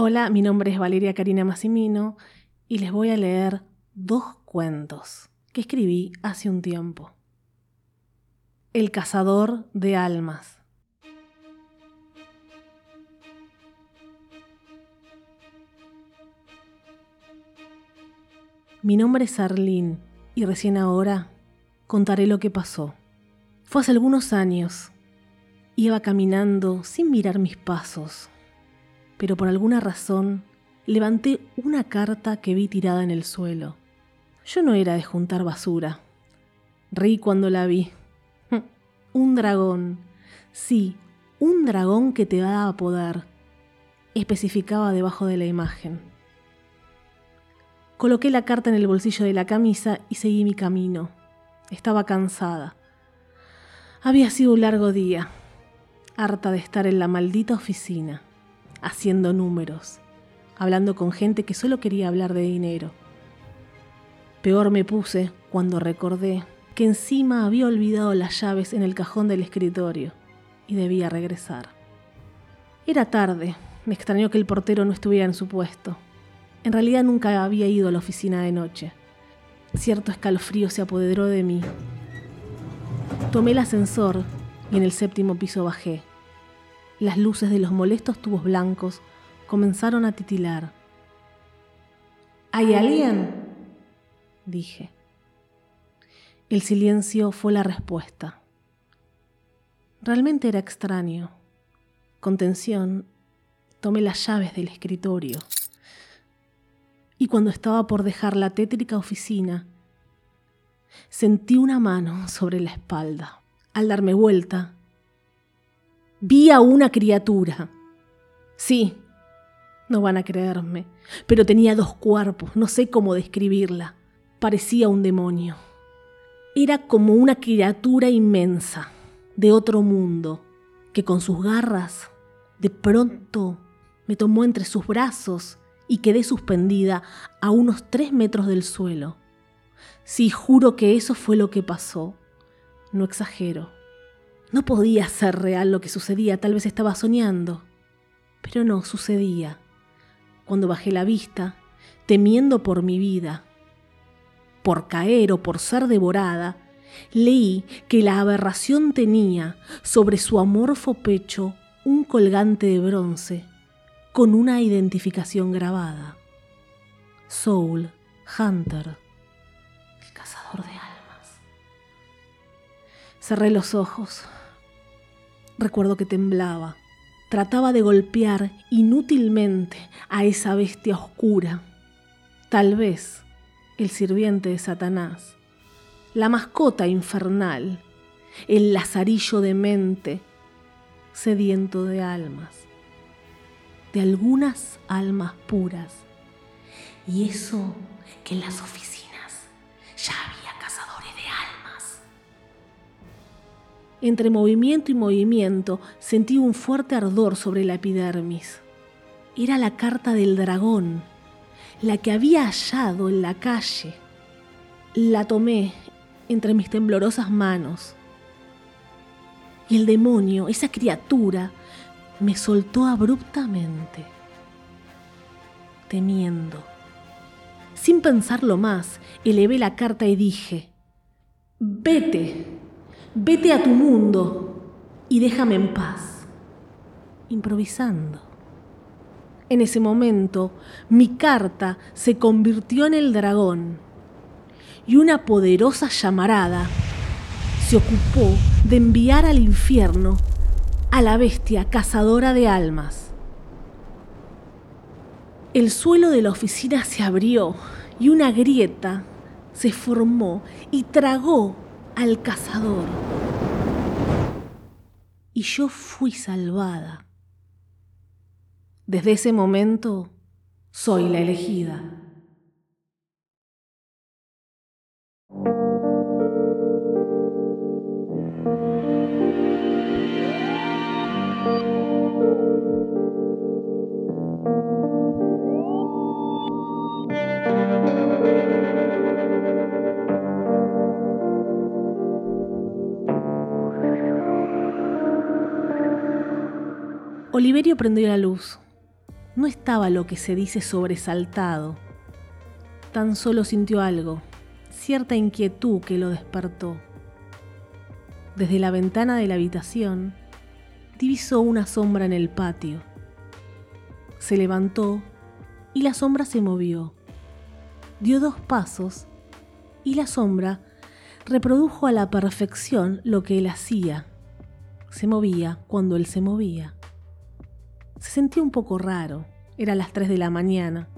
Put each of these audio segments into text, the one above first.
Hola, mi nombre es Valeria Karina Massimino y les voy a leer dos cuentos que escribí hace un tiempo. El cazador de almas. Mi nombre es Arlene y recién ahora contaré lo que pasó. Fue hace algunos años. Iba caminando sin mirar mis pasos pero por alguna razón levanté una carta que vi tirada en el suelo. Yo no era de juntar basura. Reí cuando la vi. un dragón. Sí, un dragón que te daba poder. Especificaba debajo de la imagen. Coloqué la carta en el bolsillo de la camisa y seguí mi camino. Estaba cansada. Había sido un largo día, harta de estar en la maldita oficina haciendo números, hablando con gente que solo quería hablar de dinero. Peor me puse cuando recordé que encima había olvidado las llaves en el cajón del escritorio y debía regresar. Era tarde, me extrañó que el portero no estuviera en su puesto. En realidad nunca había ido a la oficina de noche. Cierto escalofrío se apoderó de mí. Tomé el ascensor y en el séptimo piso bajé. Las luces de los molestos tubos blancos comenzaron a titilar. ¿Hay alguien? dije. El silencio fue la respuesta. Realmente era extraño. Con tensión, tomé las llaves del escritorio. Y cuando estaba por dejar la tétrica oficina, sentí una mano sobre la espalda. Al darme vuelta, Vi a una criatura. Sí, no van a creerme, pero tenía dos cuerpos, no sé cómo describirla. Parecía un demonio. Era como una criatura inmensa, de otro mundo, que con sus garras, de pronto, me tomó entre sus brazos y quedé suspendida a unos tres metros del suelo. Sí, juro que eso fue lo que pasó. No exagero. No podía ser real lo que sucedía, tal vez estaba soñando. Pero no, sucedía. Cuando bajé la vista, temiendo por mi vida, por caer o por ser devorada, leí que la aberración tenía sobre su amorfo pecho un colgante de bronce con una identificación grabada. Soul Hunter, el cazador de almas. Cerré los ojos. Recuerdo que temblaba. Trataba de golpear inútilmente a esa bestia oscura. Tal vez el sirviente de Satanás, la mascota infernal, el lazarillo de mente, sediento de almas, de algunas almas puras. Y eso que en las oficinas ya Entre movimiento y movimiento sentí un fuerte ardor sobre la epidermis. Era la carta del dragón, la que había hallado en la calle. La tomé entre mis temblorosas manos. Y el demonio, esa criatura, me soltó abruptamente, temiendo. Sin pensarlo más, elevé la carta y dije, vete. Vete a tu mundo y déjame en paz. Improvisando. En ese momento, mi carta se convirtió en el dragón y una poderosa llamarada se ocupó de enviar al infierno a la bestia cazadora de almas. El suelo de la oficina se abrió y una grieta se formó y tragó al cazador. Y yo fui salvada. Desde ese momento soy la elegida. Oliverio prendió la luz. no estaba lo que se dice sobresaltado. Tan solo sintió algo, cierta inquietud que lo despertó. Desde la ventana de la habitación, divisó una sombra en el patio. Se levantó y la sombra se movió. Dio dos pasos y la sombra reprodujo a la perfección lo que él hacía. Se movía cuando él se movía. Se sentía un poco raro. Era las 3 de la mañana.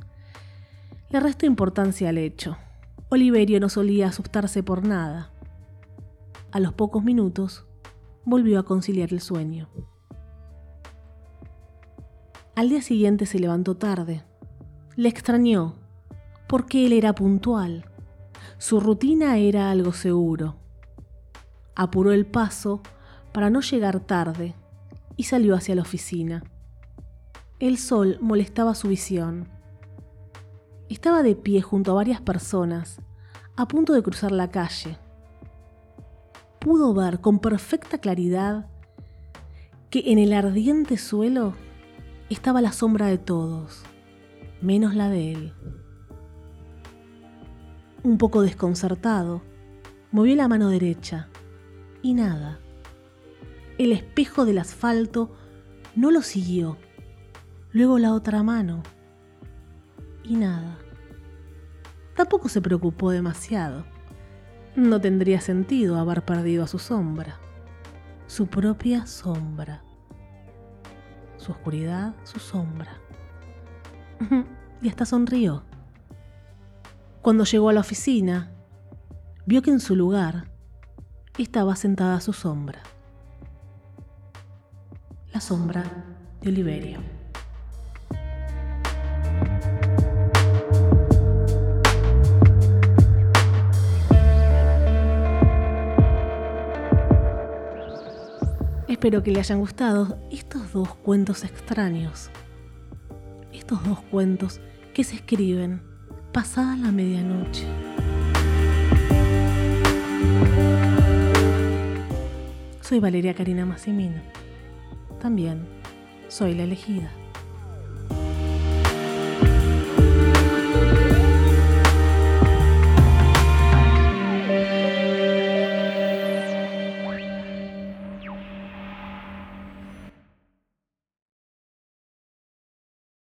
Le restó importancia al hecho. Oliverio no solía asustarse por nada. A los pocos minutos, volvió a conciliar el sueño. Al día siguiente se levantó tarde. Le extrañó, porque él era puntual. Su rutina era algo seguro. Apuró el paso para no llegar tarde y salió hacia la oficina. El sol molestaba su visión. Estaba de pie junto a varias personas, a punto de cruzar la calle. Pudo ver con perfecta claridad que en el ardiente suelo estaba la sombra de todos, menos la de él. Un poco desconcertado, movió la mano derecha y nada. El espejo del asfalto no lo siguió. Luego la otra mano y nada. Tampoco se preocupó demasiado. No tendría sentido haber perdido a su sombra, su propia sombra su oscuridad, su sombra. y hasta sonrió. Cuando llegó a la oficina, vio que en su lugar estaba sentada su sombra. La sombra de Oliverio. Espero que le hayan gustado estos dos cuentos extraños. Estos dos cuentos que se escriben pasada la medianoche. Soy Valeria Karina Massimino. También soy la elegida.